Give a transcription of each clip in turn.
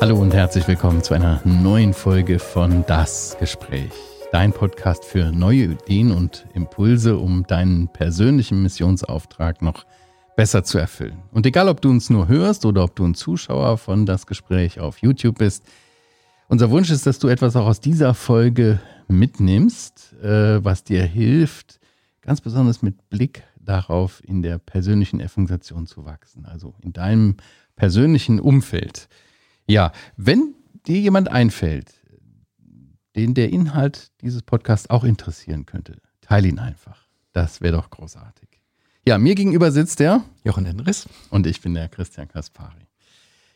Hallo und herzlich willkommen zu einer neuen Folge von Das Gespräch. Dein Podcast für neue Ideen und Impulse, um deinen persönlichen Missionsauftrag noch besser zu erfüllen. Und egal, ob du uns nur hörst oder ob du ein Zuschauer von Das Gespräch auf YouTube bist, unser Wunsch ist, dass du etwas auch aus dieser Folge mitnimmst, äh, was dir hilft, ganz besonders mit Blick darauf, in der persönlichen Evangelisation zu wachsen, also in deinem persönlichen Umfeld. Ja, wenn dir jemand einfällt, den der Inhalt dieses Podcasts auch interessieren könnte, teile ihn einfach. Das wäre doch großartig. Ja, mir gegenüber sitzt der Jochen Henris und ich bin der Christian Kaspari.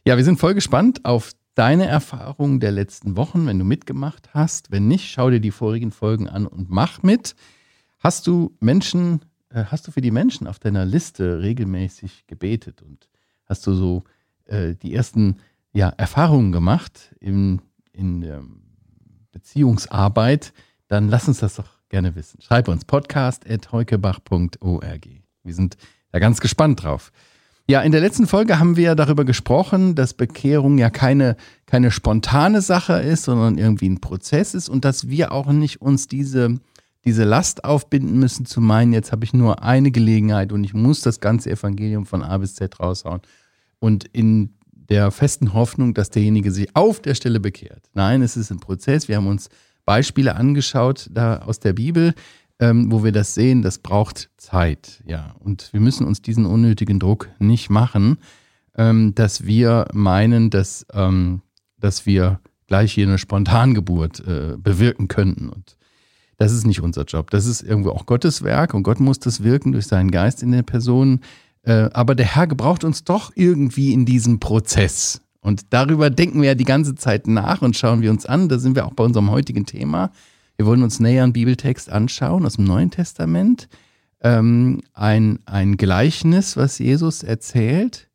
Ja, wir sind voll gespannt auf deine Erfahrungen der letzten Wochen, wenn du mitgemacht hast. Wenn nicht, schau dir die vorigen Folgen an und mach mit. Hast du Menschen, hast du für die Menschen auf deiner Liste regelmäßig gebetet und hast du so äh, die ersten ja, Erfahrungen gemacht in, in der Beziehungsarbeit, dann lass uns das doch gerne wissen. Schreib uns podcast.heukebach.org. Wir sind da ganz gespannt drauf. Ja, in der letzten Folge haben wir darüber gesprochen, dass Bekehrung ja keine, keine spontane Sache ist, sondern irgendwie ein Prozess ist und dass wir auch nicht uns diese, diese Last aufbinden müssen, zu meinen, jetzt habe ich nur eine Gelegenheit und ich muss das ganze Evangelium von A bis Z raushauen. Und in der festen Hoffnung, dass derjenige sich auf der Stelle bekehrt. Nein, es ist ein Prozess. Wir haben uns Beispiele angeschaut da aus der Bibel, ähm, wo wir das sehen, das braucht Zeit. Ja, und wir müssen uns diesen unnötigen Druck nicht machen, ähm, dass wir meinen, dass, ähm, dass wir gleich hier eine Spontangeburt äh, bewirken könnten. Und das ist nicht unser Job. Das ist irgendwo auch Gottes Werk und Gott muss das wirken durch seinen Geist in der Person. Äh, aber der Herr gebraucht uns doch irgendwie in diesem Prozess. Und darüber denken wir ja die ganze Zeit nach und schauen wir uns an. Da sind wir auch bei unserem heutigen Thema. Wir wollen uns näher einen Bibeltext anschauen aus dem Neuen Testament. Ähm, ein, ein Gleichnis, was Jesus erzählt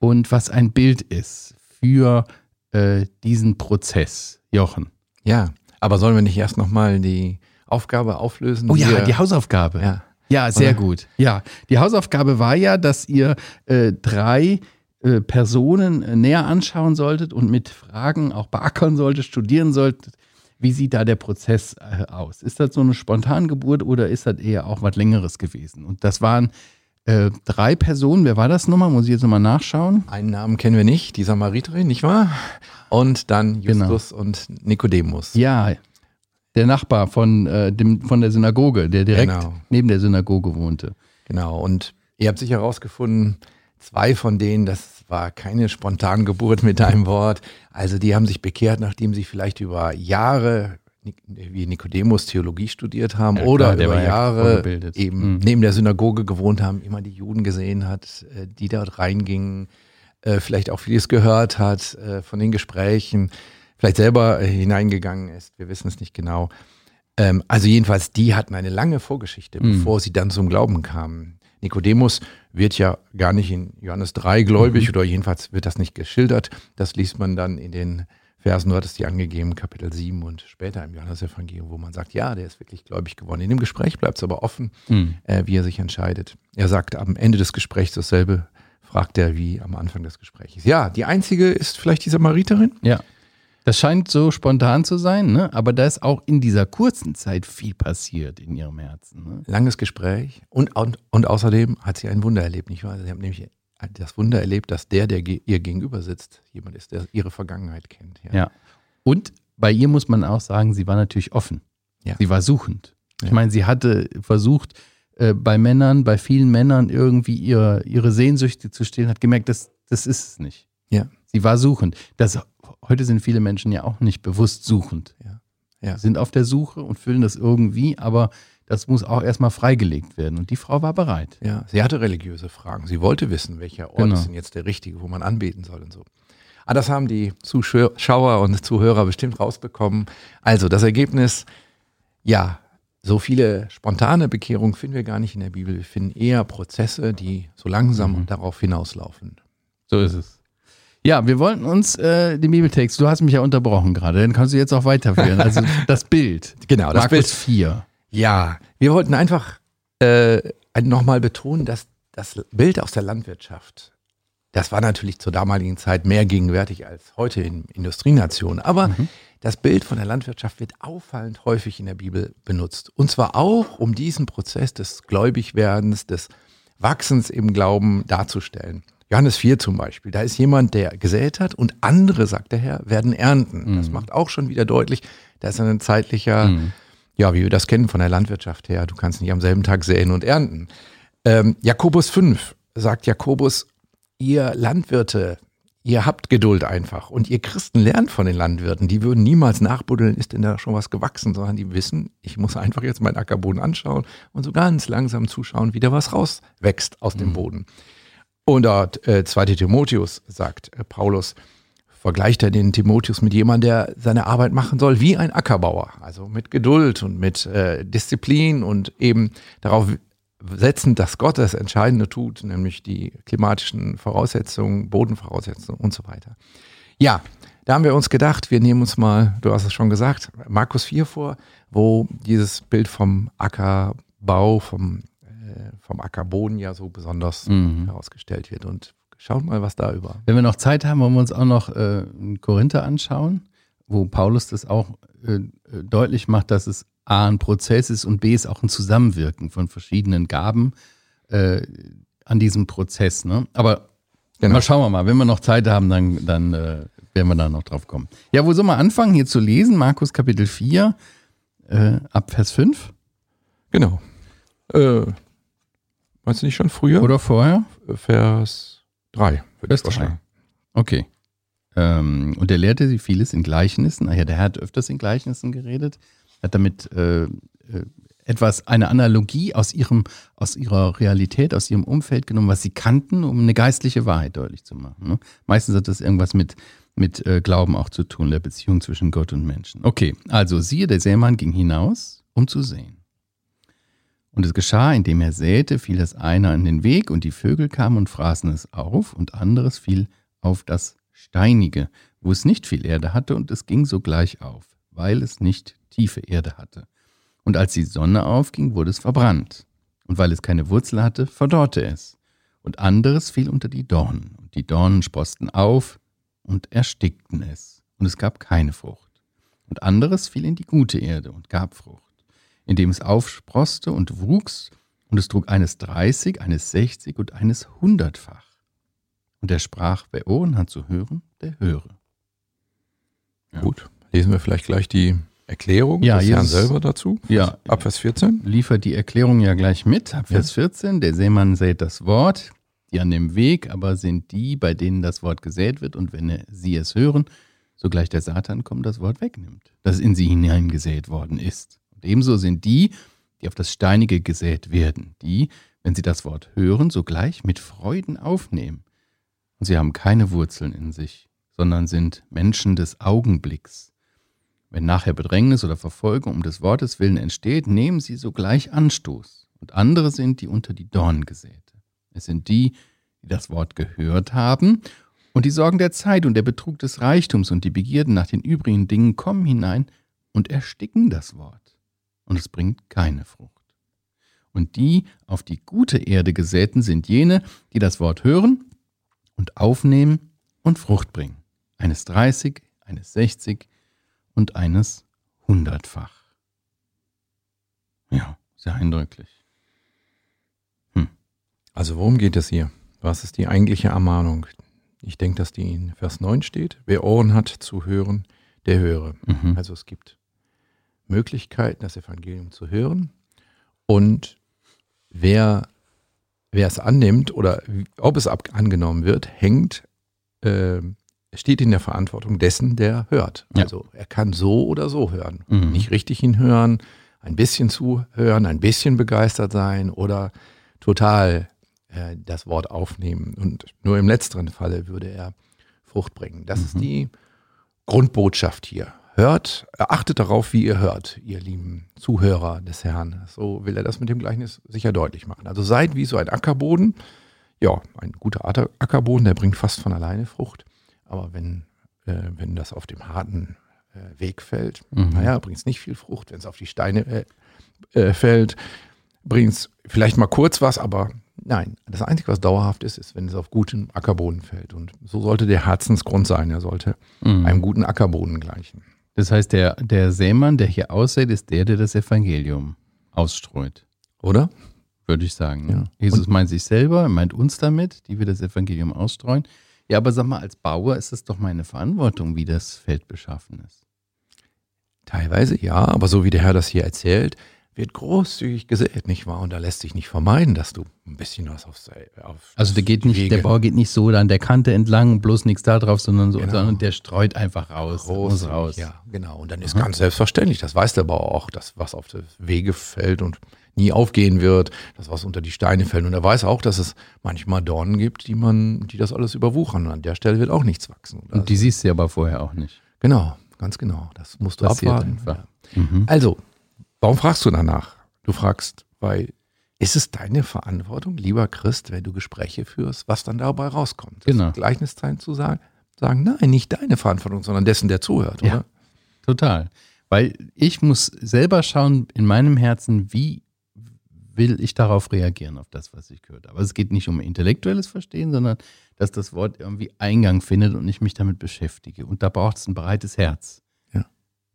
und was ein Bild ist für äh, diesen Prozess. Jochen. Ja, aber sollen wir nicht erst nochmal die Aufgabe auflösen? Oh ja, die Hausaufgabe. Ja. Ja, sehr Oder? gut. Ja, die Hausaufgabe war ja, dass ihr äh, drei äh, Personen äh, näher anschauen solltet und mit Fragen auch beackern solltet, studieren solltet. Wie sieht da der Prozess äh, aus? Ist das so eine Spontangeburt oder ist das eher auch was Längeres gewesen? Und das waren äh, drei Personen. Wer war das nochmal? Muss ich jetzt nochmal nachschauen? Einen Namen kennen wir nicht, die Samariterin, nicht wahr? Und dann genau. Justus genau. und Nikodemus. Ja, der Nachbar von, äh, dem, von der Synagoge, der direkt genau. neben der Synagoge wohnte. Genau, und ihr habt sicher herausgefunden, zwei von denen, das war keine Spontangeburt mit deinem Wort. Also die haben sich bekehrt, nachdem sie vielleicht über Jahre wie Nikodemus Theologie studiert haben ja, oder klar, über Jahre eben mhm. neben der Synagoge gewohnt haben, immer die Juden gesehen hat, äh, die dort reingingen, äh, vielleicht auch vieles gehört hat äh, von den Gesprächen vielleicht selber äh, hineingegangen ist. Wir wissen es nicht genau. Ähm, also jedenfalls, die hatten eine lange Vorgeschichte, mhm. bevor sie dann zum Glauben kamen. Nikodemus wird ja gar nicht in Johannes 3 gläubig mhm. oder jedenfalls wird das nicht geschildert. Das liest man dann in den Versen, du hattest die angegeben, Kapitel 7 und später im Johannesevangelium, wo man sagt, ja, der ist wirklich gläubig geworden. In dem Gespräch bleibt es aber offen, mhm. äh, wie er sich entscheidet. Er sagt am Ende des Gesprächs dasselbe, fragt er wie am Anfang des Gesprächs. Ja, die einzige ist vielleicht die Samariterin. Ja. Das scheint so spontan zu sein, ne? aber da ist auch in dieser kurzen Zeit viel passiert in ihrem Herzen. Ne? Langes Gespräch und, und, und außerdem hat sie ein Wunder erlebt, nicht wahr? Sie haben nämlich das Wunder erlebt, dass der, der ihr gegenüber sitzt, jemand ist, der ihre Vergangenheit kennt. Ja. ja. Und bei ihr muss man auch sagen, sie war natürlich offen. Ja. Sie war suchend. Ich ja. meine, sie hatte versucht, äh, bei Männern, bei vielen Männern irgendwie ihre, ihre Sehnsüchte zu stillen, hat gemerkt, das, das ist es nicht. Ja. Sie war suchend. Das heute sind viele Menschen ja auch nicht bewusst suchend. Ja. Ja. Sind auf der Suche und füllen das irgendwie, aber das muss auch erstmal freigelegt werden. Und die Frau war bereit. Ja, sie hatte religiöse Fragen. Sie wollte wissen, welcher Ort genau. ist denn jetzt der richtige, wo man anbeten soll und so. Aber ah, das haben die Zuschauer und Zuhörer bestimmt rausbekommen. Also das Ergebnis, ja, so viele spontane Bekehrungen finden wir gar nicht in der Bibel. Wir finden eher Prozesse, die so langsam mhm. darauf hinauslaufen. So ist es. Ja, wir wollten uns äh, den Bibeltext, du hast mich ja unterbrochen gerade, dann kannst du jetzt auch weiterführen. Also das Bild. Genau, das Markus Bild 4. Ja, wir wollten einfach äh, nochmal betonen, dass das Bild aus der Landwirtschaft das war natürlich zur damaligen Zeit mehr gegenwärtig als heute in Industrienationen. Aber mhm. das Bild von der Landwirtschaft wird auffallend häufig in der Bibel benutzt. Und zwar auch, um diesen Prozess des Gläubigwerdens, des Wachsens im Glauben darzustellen. Johannes 4 zum Beispiel, da ist jemand, der gesät hat und andere, sagt der Herr, werden ernten. Mhm. Das macht auch schon wieder deutlich, da ist ein zeitlicher, mhm. ja, wie wir das kennen von der Landwirtschaft her, du kannst nicht am selben Tag säen und ernten. Ähm, Jakobus 5 sagt Jakobus, ihr Landwirte, ihr habt Geduld einfach. Und ihr Christen lernt von den Landwirten. Die würden niemals nachbuddeln, ist denn da schon was gewachsen, sondern die wissen, ich muss einfach jetzt meinen Ackerboden anschauen und so ganz langsam zuschauen, wie da was rauswächst aus dem mhm. Boden. Und dort äh, 2. Timotheus sagt äh, Paulus, vergleicht er den Timotheus mit jemandem, der seine Arbeit machen soll wie ein Ackerbauer. Also mit Geduld und mit äh, Disziplin und eben darauf setzen, dass Gott das Entscheidende tut, nämlich die klimatischen Voraussetzungen, Bodenvoraussetzungen und so weiter. Ja, da haben wir uns gedacht, wir nehmen uns mal, du hast es schon gesagt, Markus 4 vor, wo dieses Bild vom Ackerbau, vom, vom Ackerboden ja so besonders mhm. herausgestellt wird. Und schaut mal, was da über. Wenn wir noch Zeit haben, wollen wir uns auch noch äh, Korinther anschauen, wo Paulus das auch äh, äh deutlich macht, dass es A ein Prozess ist und B ist auch ein Zusammenwirken von verschiedenen Gaben äh, an diesem Prozess. Ne? Aber genau. mal schauen wir mal, wenn wir noch Zeit haben, dann, dann äh, werden wir da noch drauf kommen. Ja, wo soll man anfangen hier zu lesen? Markus Kapitel 4, äh, ab Vers 5? Genau. Äh, meinst du nicht schon früher? Oder vorher? Vers 3. Vers 3. Okay. Ähm, und er lehrte sie vieles in Gleichnissen. Ach ja, der Herr hat öfters in Gleichnissen geredet hat damit äh, äh, etwas, eine Analogie aus, ihrem, aus ihrer Realität, aus ihrem Umfeld genommen, was sie kannten, um eine geistliche Wahrheit deutlich zu machen. Ne? Meistens hat das irgendwas mit, mit äh, Glauben auch zu tun, der Beziehung zwischen Gott und Menschen. Okay, also siehe, der Sämann ging hinaus, um zu sehen. Und es geschah, indem er säte, fiel das eine an den Weg, und die Vögel kamen und fraßen es auf, und anderes fiel auf das Steinige, wo es nicht viel Erde hatte, und es ging sogleich auf, weil es nicht tiefe Erde hatte. Und als die Sonne aufging, wurde es verbrannt. Und weil es keine Wurzel hatte, verdorrte es. Und anderes fiel unter die Dornen. Und die Dornen sprosten auf und erstickten es. Und es gab keine Frucht. Und anderes fiel in die gute Erde und gab Frucht, indem es aufsproste und wuchs. Und es trug eines dreißig, eines sechzig und eines hundertfach. Und er sprach, wer Ohren hat zu hören, der höre. Ja. Gut, lesen wir vielleicht gleich die Erklärung ja, des Herrn selber dazu? Ja. Ab Vers 14? Liefert die Erklärung ja gleich mit. Ab Vers ja. 14, der Seemann sät das Wort, die an dem Weg aber sind die, bei denen das Wort gesät wird, und wenn sie es hören, sogleich der Satan kommt, das Wort wegnimmt, das in sie hineingesät worden ist. Und ebenso sind die, die auf das Steinige gesät werden, die, wenn sie das Wort hören, sogleich mit Freuden aufnehmen. Und sie haben keine Wurzeln in sich, sondern sind Menschen des Augenblicks wenn nachher Bedrängnis oder Verfolgung um des Wortes willen entsteht, nehmen sie sogleich Anstoß. Und andere sind die unter die Dornen gesäte. Es sind die, die das Wort gehört haben, und die Sorgen der Zeit und der Betrug des Reichtums und die Begierden nach den übrigen Dingen kommen hinein und ersticken das Wort. Und es bringt keine Frucht. Und die auf die gute Erde gesäten sind jene, die das Wort hören und aufnehmen und Frucht bringen. Eines 30, eines 60, und eines hundertfach. Ja, sehr eindrücklich. Hm. Also worum geht es hier? Was ist die eigentliche Ermahnung? Ich denke, dass die in Vers 9 steht. Wer Ohren hat zu hören, der höre. Mhm. Also es gibt Möglichkeiten, das Evangelium zu hören. Und wer, wer es annimmt oder ob es angenommen wird, hängt äh, steht in der Verantwortung dessen, der hört. Ja. Also er kann so oder so hören. Mhm. Nicht richtig hinhören, ein bisschen zuhören, ein bisschen begeistert sein oder total äh, das Wort aufnehmen. Und nur im letzteren Falle würde er Frucht bringen. Das mhm. ist die Grundbotschaft hier. Hört, achtet darauf, wie ihr hört, ihr lieben Zuhörer des Herrn. So will er das mit dem Gleichnis sicher deutlich machen. Also seid wie so ein Ackerboden. Ja, ein guter Ackerboden, der bringt fast von alleine Frucht. Aber wenn, äh, wenn das auf dem harten äh, Weg fällt, mhm. naja, bringt es nicht viel Frucht. Wenn es auf die Steine äh, äh fällt, bringt es vielleicht mal kurz was, aber Nein, das Einzige, was dauerhaft ist, ist, wenn es auf guten Ackerboden fällt. Und so sollte der Herzensgrund sein. Er sollte Mhm. einem guten Ackerboden gleichen. Das heißt, der, der Sämann, der hier aussät, ist der, der das Evangelium ausstreut, Oder? würde ich sagen. Ne? Ja. Jesus meint sich selber, meint uns damit, die wir das Evangelium ausstreuen. Ja, aber sag mal, als Bauer ist es doch meine Verantwortung, wie das Feld beschaffen ist. Teilweise ja, aber so wie der Herr das hier erzählt, wird großzügig gesät, nicht wahr? Und da lässt sich nicht vermeiden, dass du ein bisschen was aufs, auf Also der geht nicht, Wege- der Bauer geht nicht so an der Kante entlang, bloß nichts da drauf, sondern so, Genau. sondern der streut einfach raus, groß raus. Ja, genau. Und dann ist ganz selbstverständlich, das weiß der Bauer auch, dass was auf die Wege fällt und nie aufgehen wird, dass was unter die Steine fällt. Und er weiß auch, dass es manchmal Dornen gibt, die man, die das alles überwuchern. Und an der Stelle wird auch nichts wachsen. Und Und die siehst du ja aber vorher auch nicht. genau, ganz genau. Das musst du Passiert abwarten. Ja. Mhm. Also, warum fragst du danach? Du fragst, weil ist es deine Verantwortung, lieber Christ, wenn du Gespräche führst, was dann dabei rauskommt? Genau. Gleichniszeichen zu sagen, sagen, nein, nicht deine Verantwortung, sondern dessen, der zuhört, Ja. oder? Total. Weil ich muss selber schauen in meinem Herzen, wie will ich darauf reagieren, auf das, was ich gehört habe. Aber es geht nicht um intellektuelles Verstehen, sondern dass das Wort irgendwie Eingang findet und ich mich damit beschäftige. Und da braucht es ein breites Herz. Ja.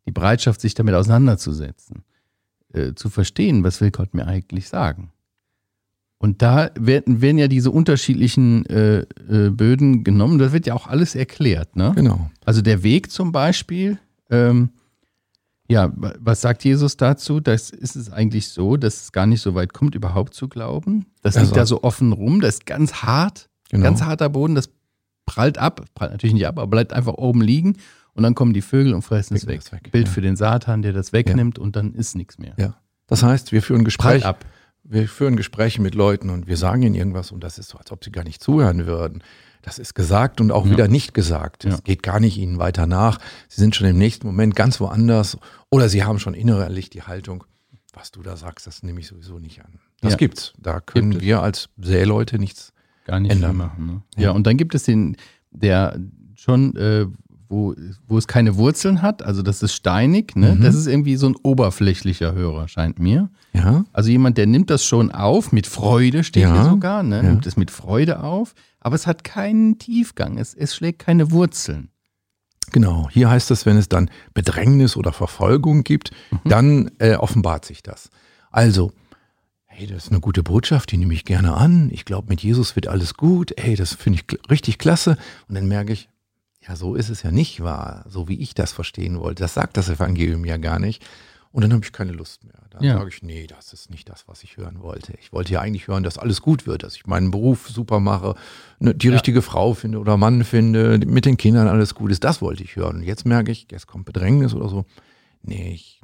Die Bereitschaft, sich damit auseinanderzusetzen, äh, zu verstehen, was will Gott mir eigentlich sagen. Und da werden, werden ja diese unterschiedlichen äh, äh, Böden genommen. Das wird ja auch alles erklärt. Ne? Genau. Also der Weg zum Beispiel, ähm, ja, wa- was sagt Jesus dazu? Das ist es eigentlich so, dass es gar nicht so weit kommt, überhaupt zu glauben. Das liegt Also- da so offen rum, das ist ganz hart, Genau. ganz harter Boden, das prallt ab, prallt natürlich nicht ab, aber bleibt einfach oben liegen und dann kommen die Vögel und fressen es weg. das weg, Bild ja. für den Satan, der das wegnimmt und dann ist nichts mehr. Ja. Das heißt, wir führen Gespräche, ab. wir führen Gespräche mit Leuten und wir sagen ihnen irgendwas und das ist so, als ob sie gar nicht zuhören würden. Das ist gesagt und auch Ja. wieder nicht gesagt. Es Ja. geht gar nicht ihnen weiter nach. Sie sind schon im nächsten Moment ganz woanders oder sie haben schon innerlich die Haltung, was du da sagst, das nehme ich sowieso nicht an. Das Ja. gibt's. Da können Gibt wir als Seeleute nichts. gar nicht ändern. machen. Ne? Ja. Ja. und dann gibt es den, der schon, äh, wo, wo es keine Wurzeln hat, also das ist steinig, ne? Mhm. das ist irgendwie so ein oberflächlicher Hörer, scheint mir. Ja, Also jemand, der nimmt das schon auf, mit Freude steht Ja, hier sogar, ne? ja. nimmt es mit Freude auf, aber es hat keinen Tiefgang, es, es schlägt keine Wurzeln. genau. Hier heißt es, wenn es dann Bedrängnis oder Verfolgung gibt, Mhm. dann äh, offenbart sich das. Also, hey, das ist eine gute Botschaft, die nehme ich gerne an. Ich glaube, mit Jesus wird alles gut. Hey, das finde ich richtig klasse. Und dann merke ich, ja, so ist es ja nicht wahr, so wie ich das verstehen wollte. Das sagt das Evangelium ja gar nicht. Und dann habe ich keine Lust mehr. Dann Ja. sage ich, nee, das ist nicht das, was ich hören wollte. Ich wollte ja eigentlich hören, dass alles gut wird, dass ich meinen Beruf super mache, ne, die Ja. richtige Frau finde oder Mann finde, mit den Kindern alles gut ist. Das wollte ich hören. Und jetzt merke ich, jetzt kommt Bedrängnis oder so. Nee, ich,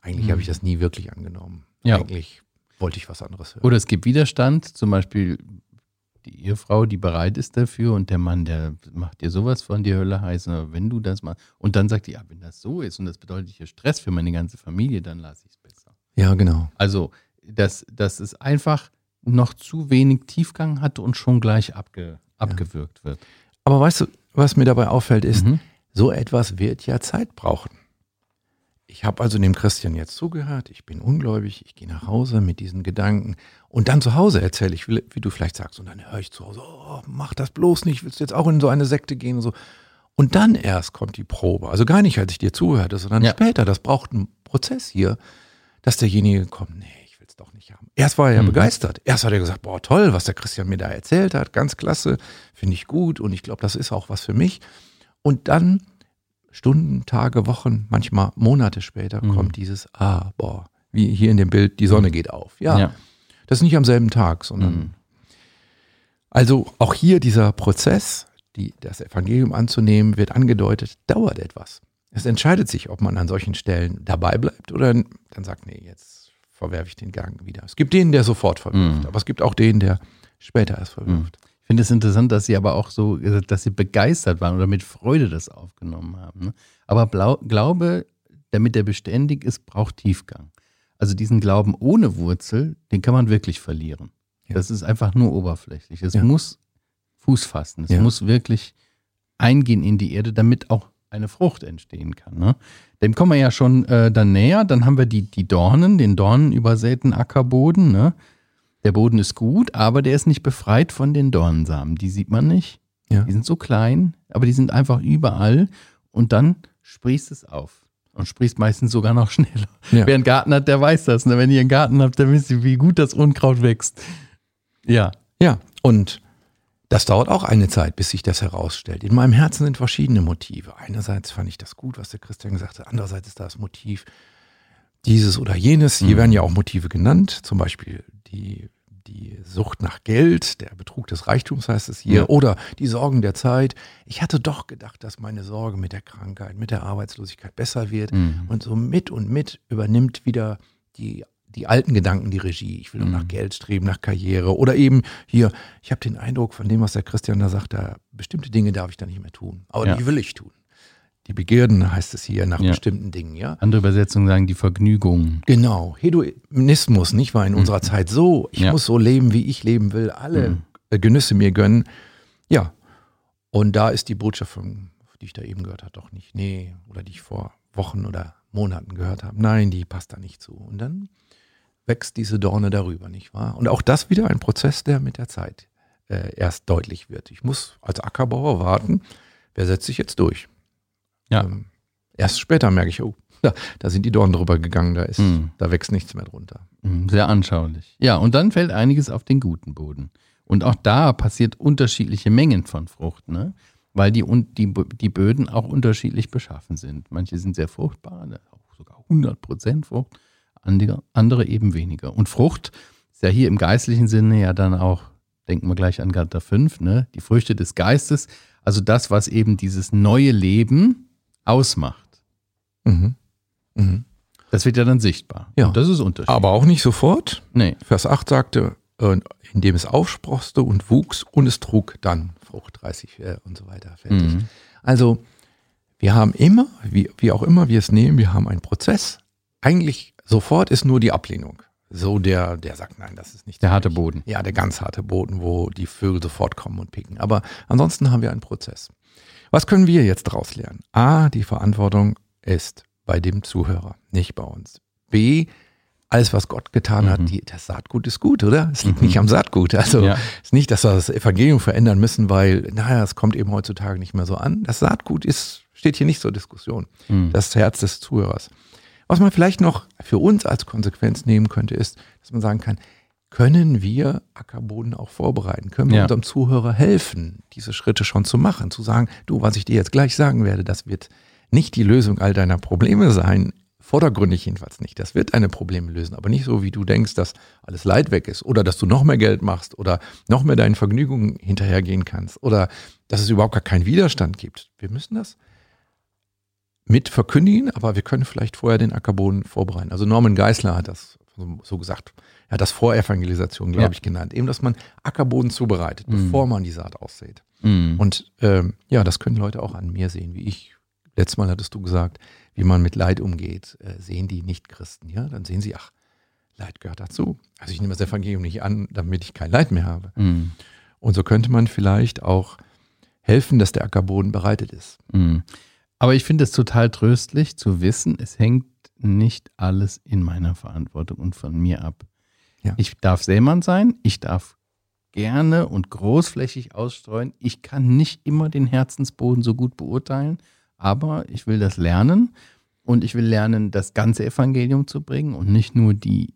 eigentlich Hm. habe ich das nie wirklich angenommen. Ja. Eigentlich wollte ich was anderes hören. Oder es gibt Widerstand, zum Beispiel die Ehefrau, die bereit ist dafür und der Mann, der macht dir sowas von die Hölle heiß, wenn du das mal und dann sagt die, ja, wenn das so ist und das bedeutet hier Stress für meine ganze Familie, dann lasse ich es besser. Ja, genau. Also, dass, dass es einfach noch zu wenig Tiefgang hat und schon gleich abge, abgewürgt wird. Aber weißt du, was mir dabei auffällt, ist, Mhm. so etwas wird ja Zeit brauchen. Ich habe also dem Christian jetzt zugehört, ich bin ungläubig, ich gehe nach Hause mit diesen Gedanken und dann zu Hause erzähle ich, wie du vielleicht sagst, und dann höre ich zu Hause, oh, mach das bloß nicht, willst du jetzt auch in so eine Sekte gehen und so. Und dann erst kommt die Probe. Also gar nicht, als ich dir zuhörte, sondern Ja. später. Das braucht einen Prozess hier, dass derjenige kommt, nee, ich will es doch nicht haben. Erst war er ja Mhm. begeistert. Erst hat er gesagt, boah, toll, was der Christian mir da erzählt hat, ganz klasse, finde ich gut und ich glaube, das ist auch was für mich. Und dann Stunden, Tage, Wochen, manchmal Monate später Mhm. kommt dieses, ah, boah, wie hier in dem Bild, die Sonne geht auf. Ja, Ja. das ist nicht am selben Tag, sondern Mhm. also auch hier dieser Prozess, die, das Evangelium anzunehmen, wird angedeutet, dauert etwas. Es entscheidet sich, ob man an solchen Stellen dabei bleibt oder dann sagt, nee, jetzt verwerfe ich den Gang wieder. Es gibt den, der sofort verwirft, Mhm. aber es gibt auch den, der später erst verwirft. Ich finde es interessant, dass sie aber auch so, dass sie begeistert waren oder mit Freude das aufgenommen haben. Ne? Aber Blau, Glaube, damit er beständig ist, braucht Tiefgang. Also diesen Glauben ohne Wurzel, den kann man wirklich verlieren. Ja. Das ist einfach nur oberflächlich. Es Ja. muss Fuß fassen. Es Ja. muss wirklich eingehen in die Erde, damit auch eine Frucht entstehen kann. Ne? Dem kommen wir ja schon äh, dann näher. Dann haben wir die, die Dornen, den dornenübersäten Ackerboden. Ne? Der Boden ist gut, aber der ist nicht befreit von den Dornensamen. Die sieht man nicht. Ja. Die sind so klein, aber die sind einfach überall. Und dann sprießt es auf. Und sprießt meistens sogar noch schneller. Ja. Wer einen Garten hat, der weiß das. Ne? Wenn ihr einen Garten habt, dann wisst ihr, wie gut das Unkraut wächst. Ja. Ja, und das dauert auch eine Zeit, bis sich das herausstellt. In meinem Herzen sind verschiedene Motive. Einerseits fand ich das gut, was der Christian gesagt hat. Andererseits ist das Motiv dieses oder jenes. Hier Mhm. werden ja auch Motive genannt. Zum Beispiel die, die Sucht nach Geld, der Betrug des Reichtums heißt es hier. Ja. Oder die Sorgen der Zeit. Ich hatte doch gedacht, dass meine Sorge mit der Krankheit, mit der Arbeitslosigkeit besser wird. Mhm. Und so mit und mit übernimmt wieder die, die alten Gedanken die Regie. Ich will nur Mhm. nach Geld streben, nach Karriere. Oder eben hier, ich habe den Eindruck von dem, was der Christian da sagt, da bestimmte Dinge darf ich da nicht mehr tun. Aber Ja. die will ich tun. Die Begierden heißt es hier nach Ja. bestimmten Dingen, ja. Andere Übersetzungen sagen die Vergnügung. Genau. Hedonismus, nicht war in unserer Zeit so. Ich Mhm. Ja. muss so leben, wie ich leben will. Alle Mhm. äh, Genüsse mir gönnen. Ja. Und da ist die Botschaft, die ich da eben gehört habe, doch nicht. Nee. Oder die ich vor Wochen oder Monaten gehört habe. Nein, die passt da nicht zu. Und dann wächst diese Dorne darüber, nicht wahr? Und auch das wieder ein Prozess, der mit der Zeit äh, erst deutlich wird. Ich muss als Ackerbauer warten, wer setzt sich jetzt durch? Ja. Ähm, erst später merke ich, oh, da, da sind die Dornen drüber gegangen, da, ist, Mhm. da wächst nichts mehr drunter. Mhm, Sehr anschaulich. Ja, und dann fällt einiges auf den guten Boden. Und auch da passiert unterschiedliche Mengen von Frucht, ne? weil die, die, die Böden auch unterschiedlich beschaffen sind. Manche sind sehr fruchtbar, ne, auch sogar 100% Frucht, andere, andere eben weniger. Und Frucht ist ja hier im geistlichen Sinne ja dann auch, denken wir gleich an Galater 5, ne? die Früchte des Geistes, also das, was eben dieses neue Leben ausmacht. Mhm. Mhm. Das wird ja dann sichtbar. Ja. Und das ist unterschiedlich. Aber auch nicht sofort. nee. Vers 8 sagte, äh, indem es aufsproste und wuchs und es trug dann Frucht 30 äh, und so weiter. Fertig. Mhm. Also wir haben immer, wie, wie auch immer wir es nehmen, wir haben einen Prozess. Eigentlich sofort ist nur die Ablehnung. So der, der sagt, nein, das ist nicht Der harte. Boden. Ja, der ganz harte Boden, wo die Vögel sofort kommen und picken. Aber ansonsten haben wir einen Prozess. Was können wir jetzt daraus lernen? A, die Verantwortung ist bei dem Zuhörer, nicht bei uns. B, alles, was Gott getan hat, Mhm. die, das Saatgut ist gut, oder? Es liegt Mhm. nicht am Saatgut. Also Ja. es ist nicht, dass wir das Evangelium verändern müssen, weil, naja, es kommt eben heutzutage nicht mehr so an. Das Saatgut ist, steht hier nicht zur Diskussion. Mhm. Das Herz des Zuhörers. Was man vielleicht noch für uns als Konsequenz nehmen könnte, ist, dass man sagen kann, können wir Ackerboden auch vorbereiten? Können wir Ja. unserem Zuhörer helfen, diese Schritte schon zu machen? Zu sagen, du, was ich dir jetzt gleich sagen werde, das wird nicht die Lösung all deiner Probleme sein. Vordergründig jedenfalls nicht. Das wird deine Probleme lösen, aber nicht so, wie du denkst, dass alles Leid weg ist oder dass du noch mehr Geld machst oder noch mehr deinen Vergnügungen hinterhergehen kannst oder dass es überhaupt gar keinen Widerstand gibt. Wir müssen das mit verkündigen, aber wir können vielleicht vorher den Ackerboden vorbereiten. Also Norman Geisler hat das so- gesagt. Er hat das Vorevangelisation, glaube Ja. ich, genannt. Eben, dass man Ackerboden zubereitet, Mhm. bevor man die Saat aussät. Mhm. Und ähm, ja, das können Leute auch an mir sehen, wie ich. Letztes Mal hattest du gesagt, wie man mit Leid umgeht, äh, sehen die Nicht-Christen. Ja, dann sehen sie, ach, Leid gehört dazu. Also ich nehme das Evangelium nicht an, damit ich kein Leid mehr habe. Mhm. Und so könnte man vielleicht auch helfen, dass der Ackerboden bereitet ist. Mhm. Aber ich finde es total tröstlich zu wissen, es hängt nicht alles in meiner Verantwortung und von mir ab. Ja. Ich darf Sämann sein, ich darf gerne und großflächig ausstreuen. Ich kann nicht immer den Herzensboden so gut beurteilen, aber ich will das lernen und ich will lernen, das ganze Evangelium zu bringen und nicht nur die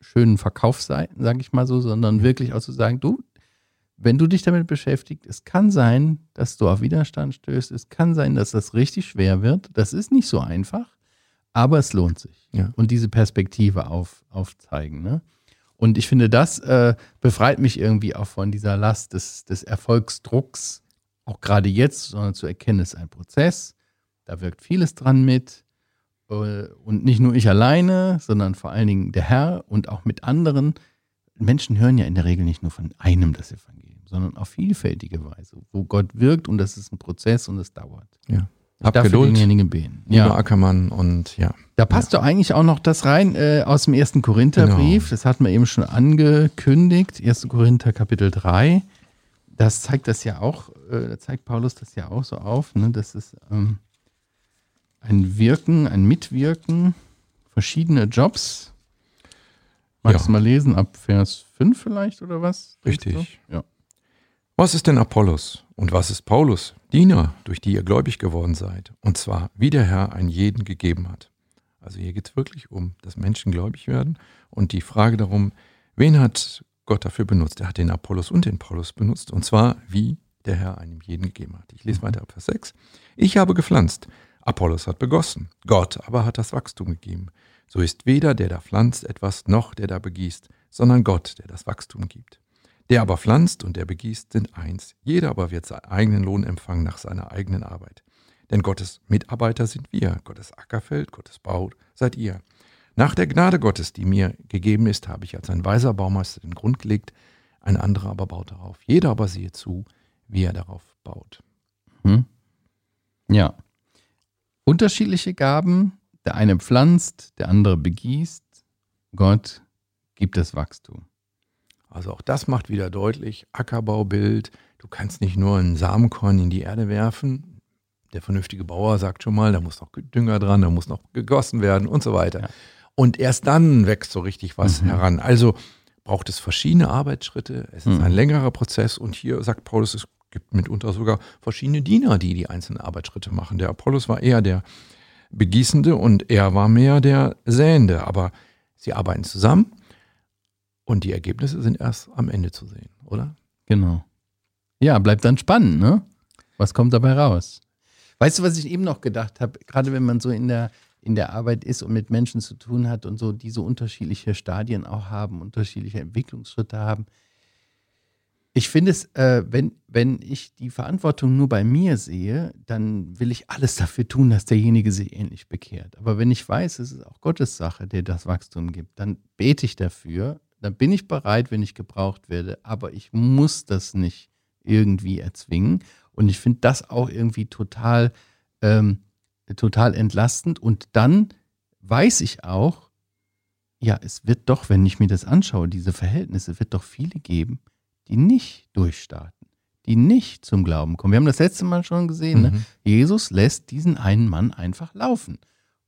schönen Verkaufsseiten, sage ich mal so, sondern wirklich auch zu sagen, du, wenn du dich damit beschäftigst, es kann sein, dass du auf Widerstand stößt, es kann sein, dass das richtig schwer wird. Das ist nicht so einfach, aber es lohnt sich. Ja. Und diese Perspektive auf, aufzeigen. Ne? Und ich finde, das äh, befreit mich irgendwie auch von dieser Last des, des Erfolgsdrucks, auch gerade jetzt, sondern zu erkennen, es ist ein Prozess, da wirkt vieles dran mit. Äh, Und nicht nur ich alleine, sondern vor allen Dingen der Herr und auch mit anderen. Menschen hören ja in der Regel nicht nur von einem das Evangelium, sondern auf vielfältige Weise, wo Gott wirkt und das ist ein Prozess und es dauert. Ja. Hab darf für Geduld, denjenigen beten. Ja, Ackermann und ja. da passt doch eigentlich auch noch das rein äh, aus dem ersten Korintherbrief. Genau. Das hatten wir eben schon angekündigt. 1. Korinther Kapitel 3. Das zeigt das ja auch, äh, da zeigt Paulus das ja auch so auf, ne? Das ist ähm, ein Wirken, ein Mitwirken, verschiedene Jobs. Magst Ja. du mal lesen, ab Vers 5 vielleicht oder was? Richtig. Ja. Was ist denn Apollos und was ist Paulus? Diener, durch die ihr gläubig geworden seid. Und zwar, wie der Herr einen jeden gegeben hat. Also hier geht es wirklich um, dass Menschen gläubig werden und die Frage darum, wen hat Gott dafür benutzt? Er hat den Apollos und den Paulus benutzt und zwar, wie der Herr einem jeden gegeben hat. Ich lese weiter ab Vers 6. Ich habe gepflanzt, Apollos hat begossen, Gott aber hat das Wachstum gegeben. So ist weder der da pflanzt etwas, noch der da begießt, sondern Gott, der das Wachstum gibt. Der aber pflanzt und der begießt sind eins. Jeder aber wird seinen eigenen Lohn empfangen nach seiner eigenen Arbeit. Denn Gottes Mitarbeiter sind wir, Gottes Ackerfeld, Gottes Bau seid ihr. Nach der Gnade Gottes, die mir gegeben ist, habe ich als ein weiser Baumeister den Grund gelegt, ein anderer aber baut darauf. Jeder aber siehe zu, wie er darauf baut. Hm? Ja. Unterschiedliche Gaben. Der eine pflanzt, der andere begießt. Gott gibt das Wachstum. Also auch das macht wieder deutlich, Ackerbaubild, du kannst nicht nur einen Samenkorn in die Erde werfen. Der vernünftige Bauer sagt schon mal, da muss noch Dünger dran, da muss noch gegossen werden und so weiter. Ja. Und erst dann wächst so richtig was Mhm. heran. Also braucht es verschiedene Arbeitsschritte, es ist Mhm. ein längerer Prozess und hier sagt Paulus, es gibt mitunter sogar verschiedene Diener, die die einzelnen Arbeitsschritte machen. Der Apollos war eher der Begießende und er war mehr der Säende, aber sie arbeiten zusammen und die Ergebnisse sind erst am Ende zu sehen, oder? Genau. Ja, bleibt dann spannend, ne? Was kommt dabei raus? Weißt du, was ich eben noch gedacht habe? Gerade wenn man so in der, in der Arbeit ist und mit Menschen zu tun hat und so diese unterschiedliche Stadien auch haben, unterschiedliche Entwicklungsschritte haben. Ich finde es, äh, wenn, wenn ich die Verantwortung nur bei mir sehe, dann will ich alles dafür tun, dass derjenige sich ähnlich bekehrt. Aber wenn ich weiß, es ist auch Gottes Sache, der das Wachstum gibt, dann bete ich dafür, dann bin ich bereit, wenn ich gebraucht werde, aber ich muss das nicht irgendwie erzwingen. Und ich finde das auch irgendwie total, ähm, total entlastend. Und dann weiß ich auch, ja, es wird doch, wenn ich mir das anschaue, diese Verhältnisse, wird doch viele geben, die nicht durchstarten, die nicht zum Glauben kommen. Wir haben das letzte Mal schon gesehen, ne? Mhm. Jesus lässt diesen einen Mann einfach laufen.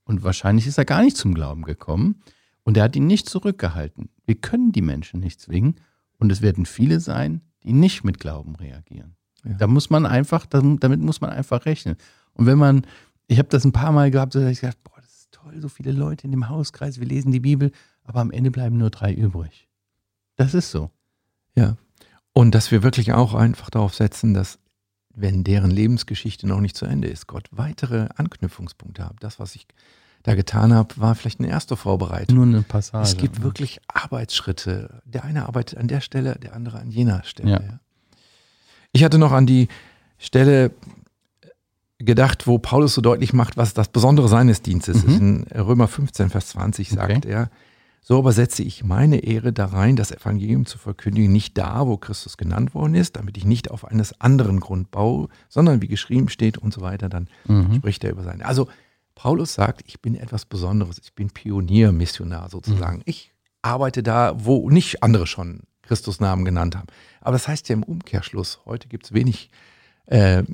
Und wahrscheinlich ist er gar nicht zum Glauben gekommen. Und er hat ihn nicht zurückgehalten. Wir können die Menschen nicht zwingen. Und es werden viele sein, die nicht mit Glauben reagieren. Ja. Da muss man einfach, damit muss man einfach rechnen. Und wenn man, ich habe das ein paar Mal gehabt, so dass ich gedacht, boah, das ist toll, so viele Leute in dem Hauskreis, wir lesen die Bibel, aber am Ende bleiben nur drei übrig. Das ist so. Ja. Und dass wir wirklich auch einfach darauf setzen, dass, wenn deren Lebensgeschichte noch nicht zu Ende ist, Gott weitere Anknüpfungspunkte hat. Das, was ich da getan habe, war vielleicht eine erste Vorbereitung. Nur eine Passage. Es gibt wirklich Arbeitsschritte. Der eine arbeitet an der Stelle, der andere an jener Stelle. Ja. ja. Ich hatte noch an die Stelle gedacht, wo Paulus so deutlich macht, was das Besondere seines Dienstes Mhm. ist. In Römer 15, Vers 20 sagt er, so aber setze ich meine Ehre da rein, das Evangelium zu verkündigen, nicht da, wo Christus genannt worden ist, damit ich nicht auf eines anderen Grund baue, sondern wie geschrieben steht und so weiter, dann Mhm. spricht er über seine. Also Paulus sagt, ich bin etwas Besonderes, ich bin Pionier, Missionar sozusagen. Ich arbeite da, wo nicht andere schon Christus Namen genannt haben. Aber das heißt ja im Umkehrschluss, heute gibt es wenig äh,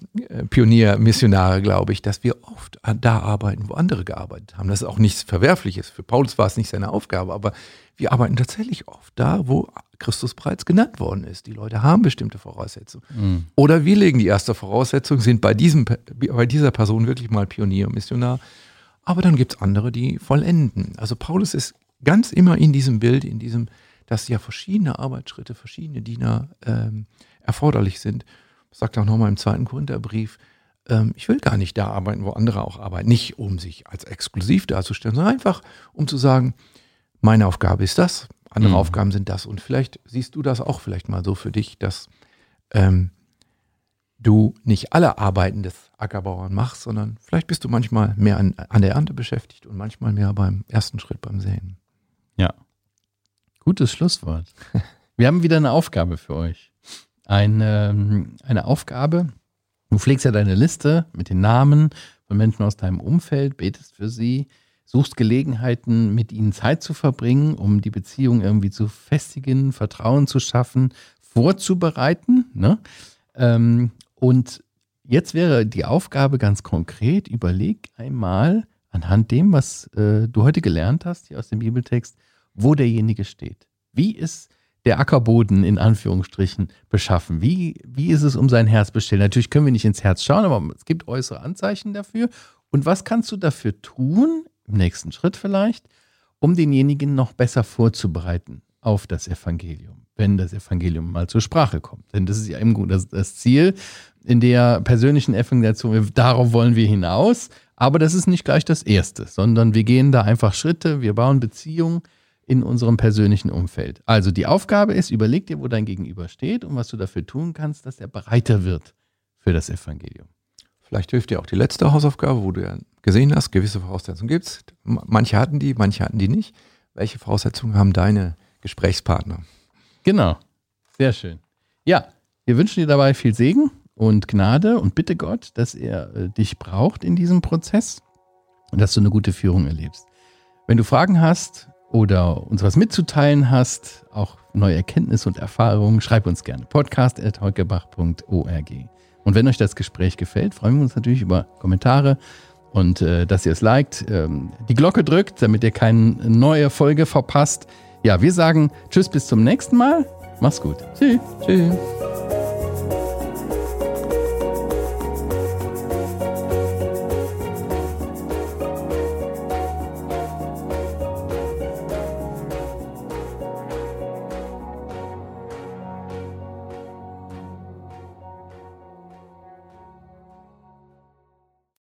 Pionier, Missionare, glaube ich, dass wir oft da arbeiten, wo andere gearbeitet haben. Das ist auch nichts Verwerfliches. Für Paulus war es nicht seine Aufgabe, aber wir arbeiten tatsächlich oft da, wo Christus bereits genannt worden ist. Die Leute haben bestimmte Voraussetzungen. Mhm. Oder wir legen die erste Voraussetzung, sind bei, diesem, bei dieser Person wirklich mal Pionier und Missionar. Aber dann gibt es andere, die vollenden. Also Paulus ist ganz immer in diesem Bild, in diesem, dass ja verschiedene Arbeitsschritte, verschiedene Diener ähm, erforderlich sind. Sagt auch nochmal im zweiten Korintherbrief, ähm, ich will gar nicht da arbeiten, wo andere auch arbeiten. Nicht um sich als exklusiv darzustellen, sondern einfach um zu sagen, meine Aufgabe ist das, andere Mhm. Aufgaben sind das. Und vielleicht siehst du das auch vielleicht mal so für dich, dass ähm, du nicht alle Arbeiten des Ackerbauern machst, sondern vielleicht bist du manchmal mehr an, an der Ernte beschäftigt und manchmal mehr beim ersten Schritt beim Säen. Ja. Gutes Schlusswort. Wir haben wieder eine Aufgabe für euch. Eine, ähm, eine Aufgabe. Du pflegst ja deine Liste mit den Namen von Menschen aus deinem Umfeld, betest für sie, suchst Gelegenheiten, mit ihnen Zeit zu verbringen, um die Beziehung irgendwie zu festigen, Vertrauen zu schaffen, vorzubereiten. Ne? Ähm, und jetzt wäre die Aufgabe ganz konkret, überleg einmal anhand dem, was äh, du heute gelernt hast, hier aus dem Bibeltext, wo derjenige steht. Wie ist der Ackerboden in Anführungsstrichen beschaffen? Wie, wie ist es um sein Herz bestellt? Natürlich können wir nicht ins Herz schauen, aber es gibt äußere Anzeichen dafür. Und was kannst du dafür tun, im nächsten Schritt vielleicht, um denjenigen noch besser vorzubereiten auf das Evangelium, wenn das Evangelium mal zur Sprache kommt? Denn das ist ja eben das, das Ziel in der persönlichen Evangelisation. Darauf wollen wir hinaus. Aber das ist nicht gleich das Erste, sondern wir gehen da einfach Schritte, wir bauen Beziehungen in unserem persönlichen Umfeld. Also die Aufgabe ist, überleg dir, wo dein Gegenüber steht und was du dafür tun kannst, dass er breiter wird für das Evangelium. Vielleicht hilft dir auch die letzte Hausaufgabe, wo du ja gesehen hast, gewisse Voraussetzungen gibt es. Manche hatten die, manche hatten die nicht. Welche Voraussetzungen haben deine Gesprächspartner? Genau, sehr schön. Ja, wir wünschen dir dabei viel Segen und Gnade und bitte Gott, dass er äh, dich braucht in diesem Prozess und dass du eine gute Führung erlebst. Wenn du Fragen hast oder uns was mitzuteilen hast, auch neue Erkenntnisse und Erfahrungen, schreib uns gerne. podcast.heukebach.org. Und wenn euch das Gespräch gefällt, freuen wir uns natürlich über Kommentare und äh, dass ihr es liked, ähm, die Glocke drückt, damit ihr keine neue Folge verpasst. Ja, wir sagen Tschüss bis zum nächsten Mal. Mach's gut. Tschüss. Tschüss.